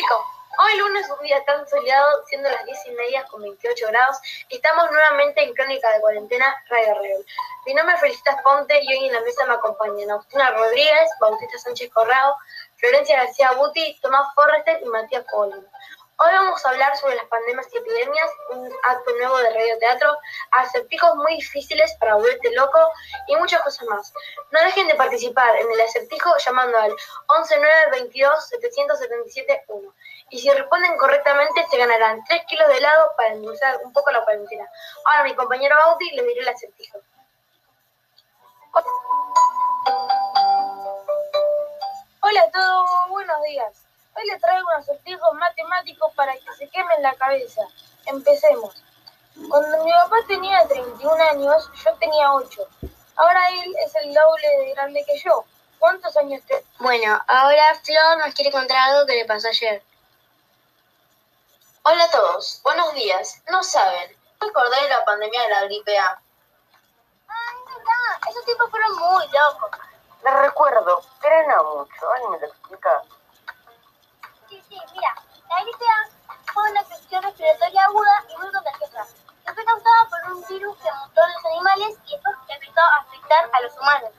explico. Hoy lunes, un día tan soleado, siendo las 10 y media con 28 grados, estamos nuevamente en Crónica de Cuarentena Radio Rebel. Mi nombre es Felicitas Ponte y hoy en la mesa me acompañan Agustina Rodríguez, Bautista Sánchez Corrado, Florencia García Buti, Tomás Forrester y Matías Colin. Hoy vamos a hablar sobre las pandemias y epidemias, un acto nuevo de radioteatro, acertijos muy difíciles para volverte loco y muchas cosas más. No dejen de participar en el acertijo llamando al 11922 777 1. Y si responden correctamente, se ganarán 3 kilos de helado para endulzar un poco la cuarentena. Ahora mi compañero Bauti le diré el acertijo. Hola a todos, buenos días. Hoy les traigo unos acertijos matemáticos para que se quemen la cabeza. Empecemos. Cuando mi papá tenía 31 años, yo tenía 8. Ahora él es el doble de grande que yo. ¿Cuántos años te... Bueno, ahora Flor nos quiere contar algo que le pasó ayer. Hola a todos, buenos días. No saben, me acordé de la pandemia de la gripe A. Ay, verdad, esos tiempos fueron muy locos. Les recuerdo, creen mucho, ¿alguien me lo explica? Sí, sí, mira, la gripe A fue una infección respiratoria aguda y muy contagiosa, que fue causada por un virus que mutó en los animales y esto empezó a afectar a los humanos,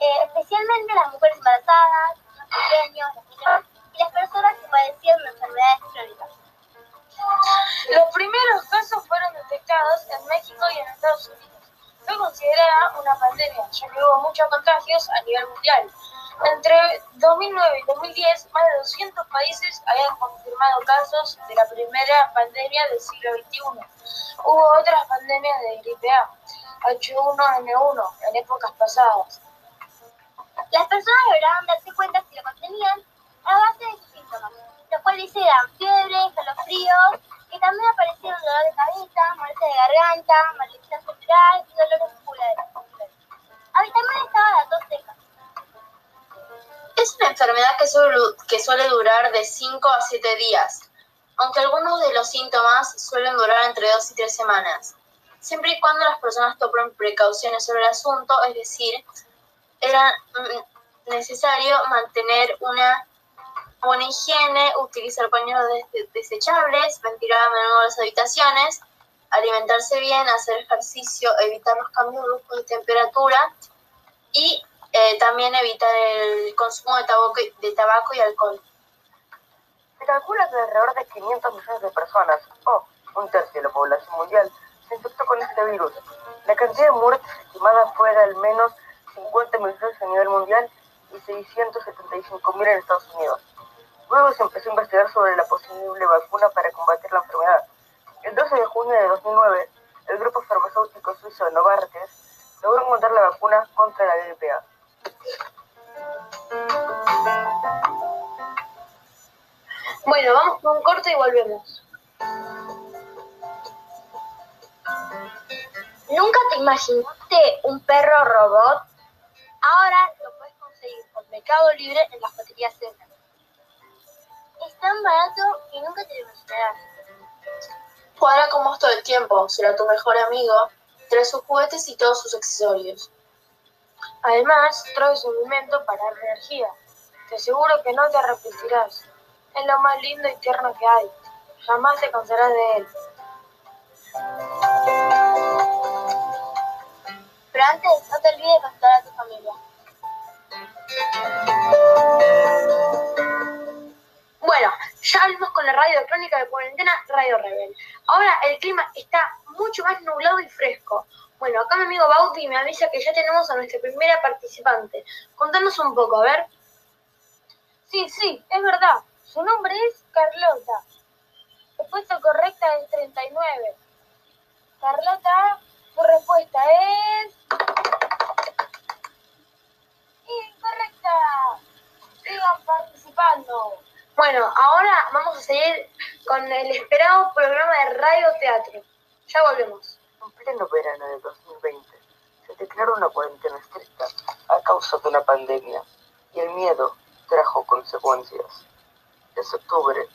eh, especialmente las mujeres embarazadas, los pequeños, los niños y las personas que padecían de enfermedades crónicas. Los primeros casos fueron detectados en México y en Estados Unidos. Fue considerada una pandemia, ya que hubo muchos contagios a nivel mundial. Entre 2009 y 2010, más de 200 países habían confirmado casos de la primera pandemia del siglo XXI. Hubo otras pandemias de gripe A, H1N1, en épocas pasadas. Las personas deberán darse cuenta si lo contenían a base de sus síntomas, los cuales eran fiebre, calofríos, que también aparecieron dolor de cabeza, molestia de garganta, maldición cerebral y dolores musculares. También estaba. Es una enfermedad que suele, que suele durar de 5 a 7 días, aunque algunos de los síntomas suelen durar entre 2 y 3 semanas, siempre y cuando las personas tomen precauciones sobre el asunto, es decir, era necesario mantener una buena higiene, utilizar pañuelos des- desechables, ventilar a menudo las habitaciones, alimentarse bien, hacer ejercicio, evitar los cambios bruscos de temperatura y eh, también evitar el consumo de tabaco, de tabaco y alcohol. Se calcula que alrededor de 500 millones de personas, o un tercio de la población mundial, se infectó con este virus. La cantidad de muertes estimada fue de al menos 50 millones a nivel mundial y 675 mil en Estados Unidos. Luego se empezó a investigar sobre la posible vacuna para combatir la enfermedad. El 12 de junio de 2009, el grupo farmacéutico suizo Novartis logró encontrar la vacuna contra la gripe. Bueno, vamos con un corte y volvemos. ¿Nunca te imaginaste un perro robot? Ahora lo puedes conseguir por Mercado Libre en las baterías cerca. Es tan barato que nunca te lo imaginarás. Jugará con vos todo el tiempo, será tu mejor amigo, trae sus juguetes y todos sus accesorios. Además, trae su alimento para dar energía. Te aseguro que no te arrepentirás. Es lo más lindo y tierno que hay. Jamás te cansarás de él. Pero antes, no te olvides de contar a tu familia. Bueno, ya volvimos con la radio crónica de cuarentena Radio Rebel. Ahora el clima está mucho más nublado y fresco. Bueno, acá mi amigo Bauti me avisa que ya tenemos a nuestra primera participante. Contanos un poco, a ver. Sí, sí, es verdad. Su nombre es Carlota. Respuesta correcta es 39. Carlota, tu respuesta es... Incorrecta. Sigan participando. Bueno, ahora vamos a seguir con el esperado programa de radio teatro. Ya volvemos. En pleno verano de 2020 se declaró una cuarentena estricta a causa de una pandemia y el miedo trajo consecuencias. Desde octubre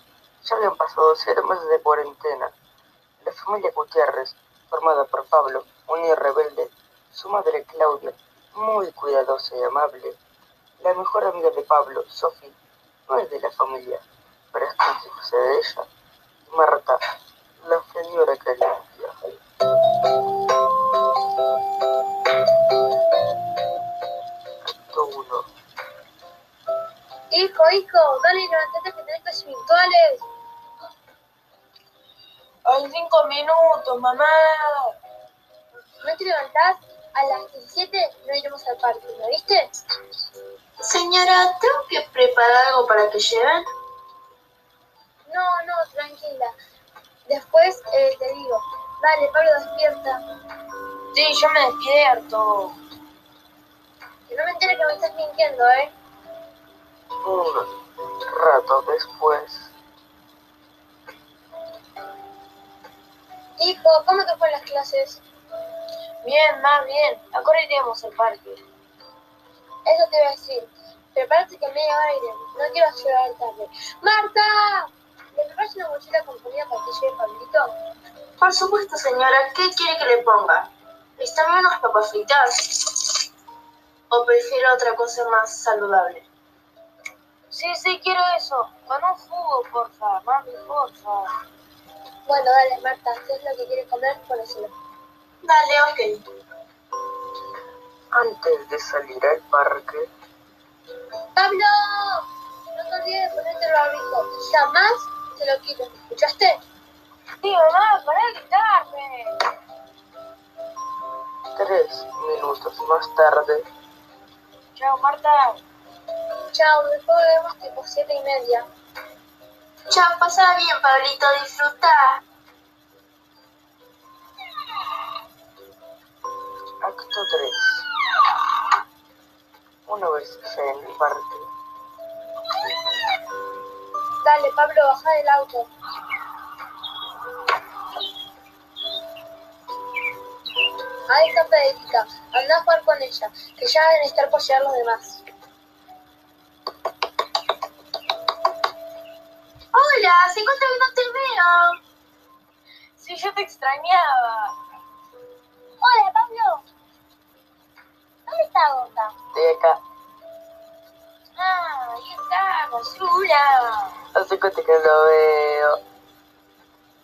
ya habían pasado siete meses de cuarentena. La familia Gutiérrez, formada por Pablo, un niño rebelde, su madre Claudia, muy cuidadosa y amable, la mejor amiga de Pablo, Sophie, no es de la familia, prestigiosa de ella. Marta, la señora que 1. Hijo, hijo, dale, levantate que tenés clases virtuales. En cinco minutos, mamá. ¿No te levantás? A las 17 no iremos al parque, ¿no viste? Señora, ¿tengo que preparar algo para que lleven? No, no, tranquila. Después eh, te digo. Dale, Pablo, despierta. Sí, yo me despierto. Que no me entere que me estás mintiendo, ¿eh? Un rato después. Hijo, ¿cómo te fue en las clases? Bien, más bien. Ahora iremos al parque. Eso te iba a decir. Prepárate que en media hora iremos. No quiero llegar tarde. ¡Marta! ¿Le preparas una mochila con comida para que lleve Pablito? Por supuesto, señora. ¿Qué quiere que le ponga? ¿Están unas papas fritas? ¿O prefiero otra cosa más saludable? Sí, sí, quiero eso. Con un jugo, porfa. Mami, porfa. Bueno, dale, Marta. Si es lo que quieres comer, ponéselo. Dale, ok. Antes de salir al parque, ¡Pablo! No te olvides de ponerte el barbijo. Jamás te lo quites. ¿Escuchaste? Sí, mamá, para de gritarme. tres minutos más tarde, Chao, Marta. Chao, después vemos tipo siete y media. Chao, pasa bien, Pablito. Disfruta. acto 3. Una vez ya en el parque, Dale, Pablo, baja del auto. Ahí está Federica. Anda a jugar con ella, que ya deben estar por llegar los demás. Hola, ¿hace cuánto que no te veo? Sí, yo te extrañaba. Hola, Pablo. ¿Dónde está Gonza? estoy acá. Ah, ahí está, basura. Hace cuánto que no lo veo.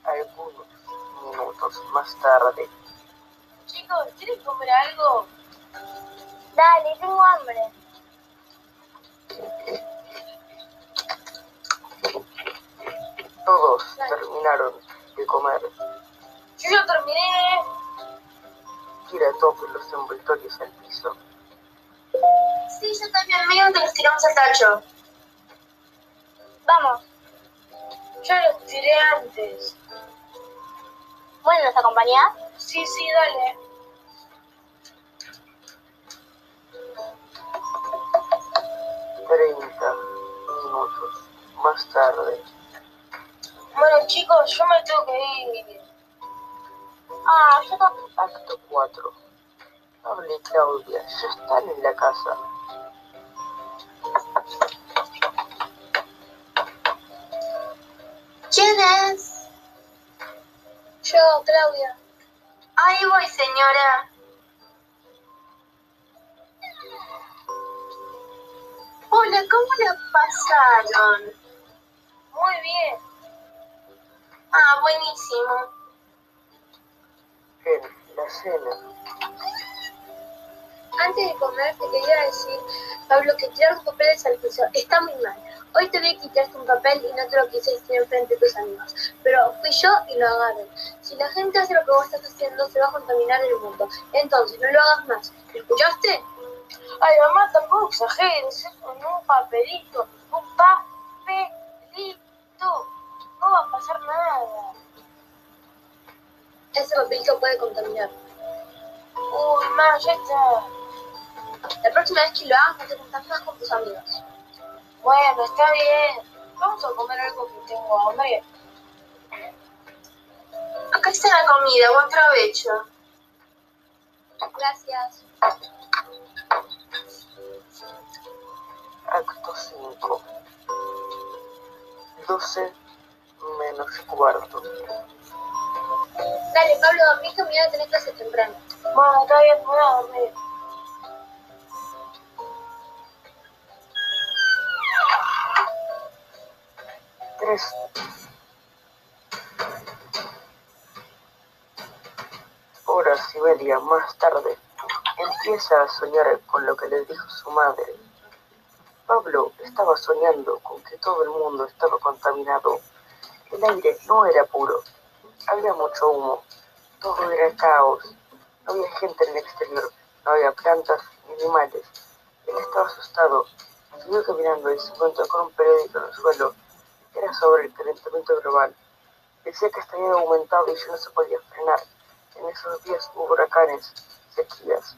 Algunos minutos más tarde, Chicos, ¿quieren comer algo? Dale, tengo hambre. todos terminaron de comer. Yo ya terminé. Tira todos los envoltorios al piso. Sí, yo también. Medio que los tiramos al tacho. Vamos. Yo los tiré antes. Bueno, ¿nos acompañás? Sí, sí, dale. Más tarde, Bueno, chicos, yo me tengo que ir. Ah, yo también. acto 4. Pablo y Claudia ya están en la casa. ¿Quién es? Yo, Claudia. Ahí voy, señora. Hola, ¿cómo la pasaron? Muy bien. Ah, buenísimo. En la cena, Antes de comer, te quería decir, Pablo, que tirar los papeles al piso está muy mal. Hoy te vi quitarte un papel y no te lo quise decir enfrente de tus amigos. Pero fui yo y lo agarré. Si la gente hace lo que vos estás haciendo, se va a contaminar el mundo. Entonces, no lo hagas más. ¿Me escuchaste? Ay, mamá, tampoco exageres. Es con un papelito. Un papelito. No va a pasar nada. Ese papelito puede contaminar. Uy, mamá, ya está. La próxima vez que lo hagas, no te más con tus amigos. Bueno, está bien. Vamos a comer algo que tengo hambre. Acá está la comida, buen provecho. Gracias. Acto 5. 12 menos cuarto. Dale, Pablo, dormí que mañana tenés clase temprano. Bueno, está bien, me voy a dormir. Tres. Horas y media más tarde, empieza a soñar con lo que le dijo su madre. Pablo estaba soñando con que todo el mundo estaba contaminado. El aire no era puro, había mucho humo, todo era caos, no había gente en el exterior, no había plantas ni animales. Él estaba asustado, siguió caminando y se encontró con un periódico en el suelo. Era sobre el calentamiento global. Decía que estaba aumentado y ya no se podía frenar. En esos días hubo huracanes, sequías,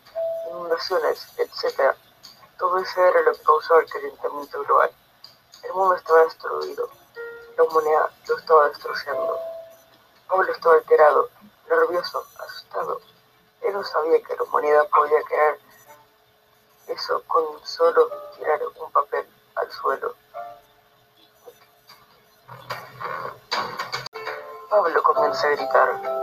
inundaciones, etc. Eso era lo que causó el calentamiento global. El mundo estaba destruido. La humanidad lo estaba destruyendo. Pablo estaba alterado, nervioso, asustado. Él no sabía que la humanidad podía crear eso con solo tirar un papel al suelo. Pablo comienza a gritar.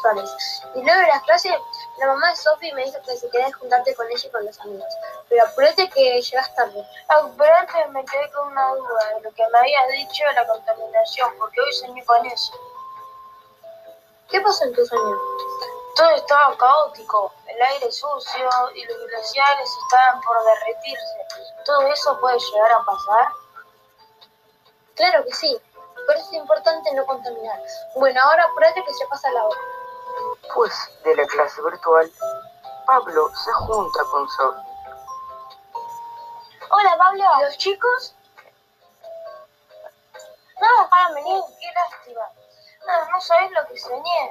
Sexuales. Y luego de las clases, la mamá de Sophie me dijo que si querés juntarte con ella y con los amigos. Pero apúrate que llegas tarde. Ah, pero antes me quedé con una duda de lo que me habías dicho de la contaminación, porque hoy soñé con eso. ¿Qué pasó en tu sueño? Todo estaba caótico, el aire sucio y los glaciares estaban por derretirse. ¿Todo eso puede llegar a pasar? Claro que sí. Por eso es importante no contaminar. Bueno, ahora apúrate que se pasa la hora. Después de la clase virtual, Pablo se junta con Sophie. Hola, Pablo. ¿Y los chicos? No, para venir. Qué lástima. No, no sabés lo que soñé.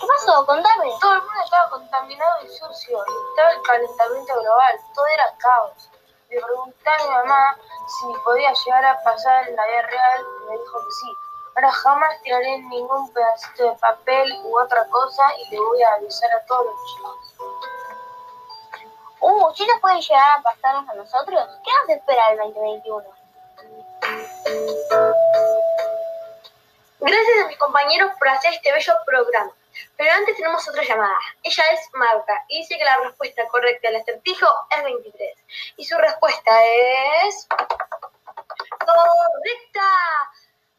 ¿Qué pasó? Contame. Todo el mundo estaba contaminado y sucio, y estaba el calentamiento global, todo era caos. Le pregunté a mi mamá si podía llegar a pasar en la vida real y me dijo que sí. Ahora jamás tiraré ningún pedacito de papel u otra cosa y le voy a avisar a todos los chicos. Uh, ¿sí nos puede llegar a pasarnos a nosotros? ¿Qué nos espera el 2021? Gracias a mis compañeros por hacer este bello programa. Pero antes tenemos otra llamada. Ella es Marta y dice que la respuesta correcta al acertijo es 23. Y su respuesta es... ¡Correcta!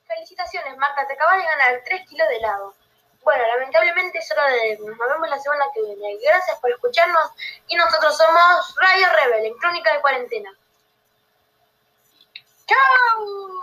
Felicitaciones, Marta. Te acabas de ganar 3 kilos de helado. Bueno, lamentablemente es hora de irnos. Nos vemos la semana que viene. Gracias por escucharnos. Y nosotros somos Radio Rebel en Crónica de Cuarentena. ¡Chao!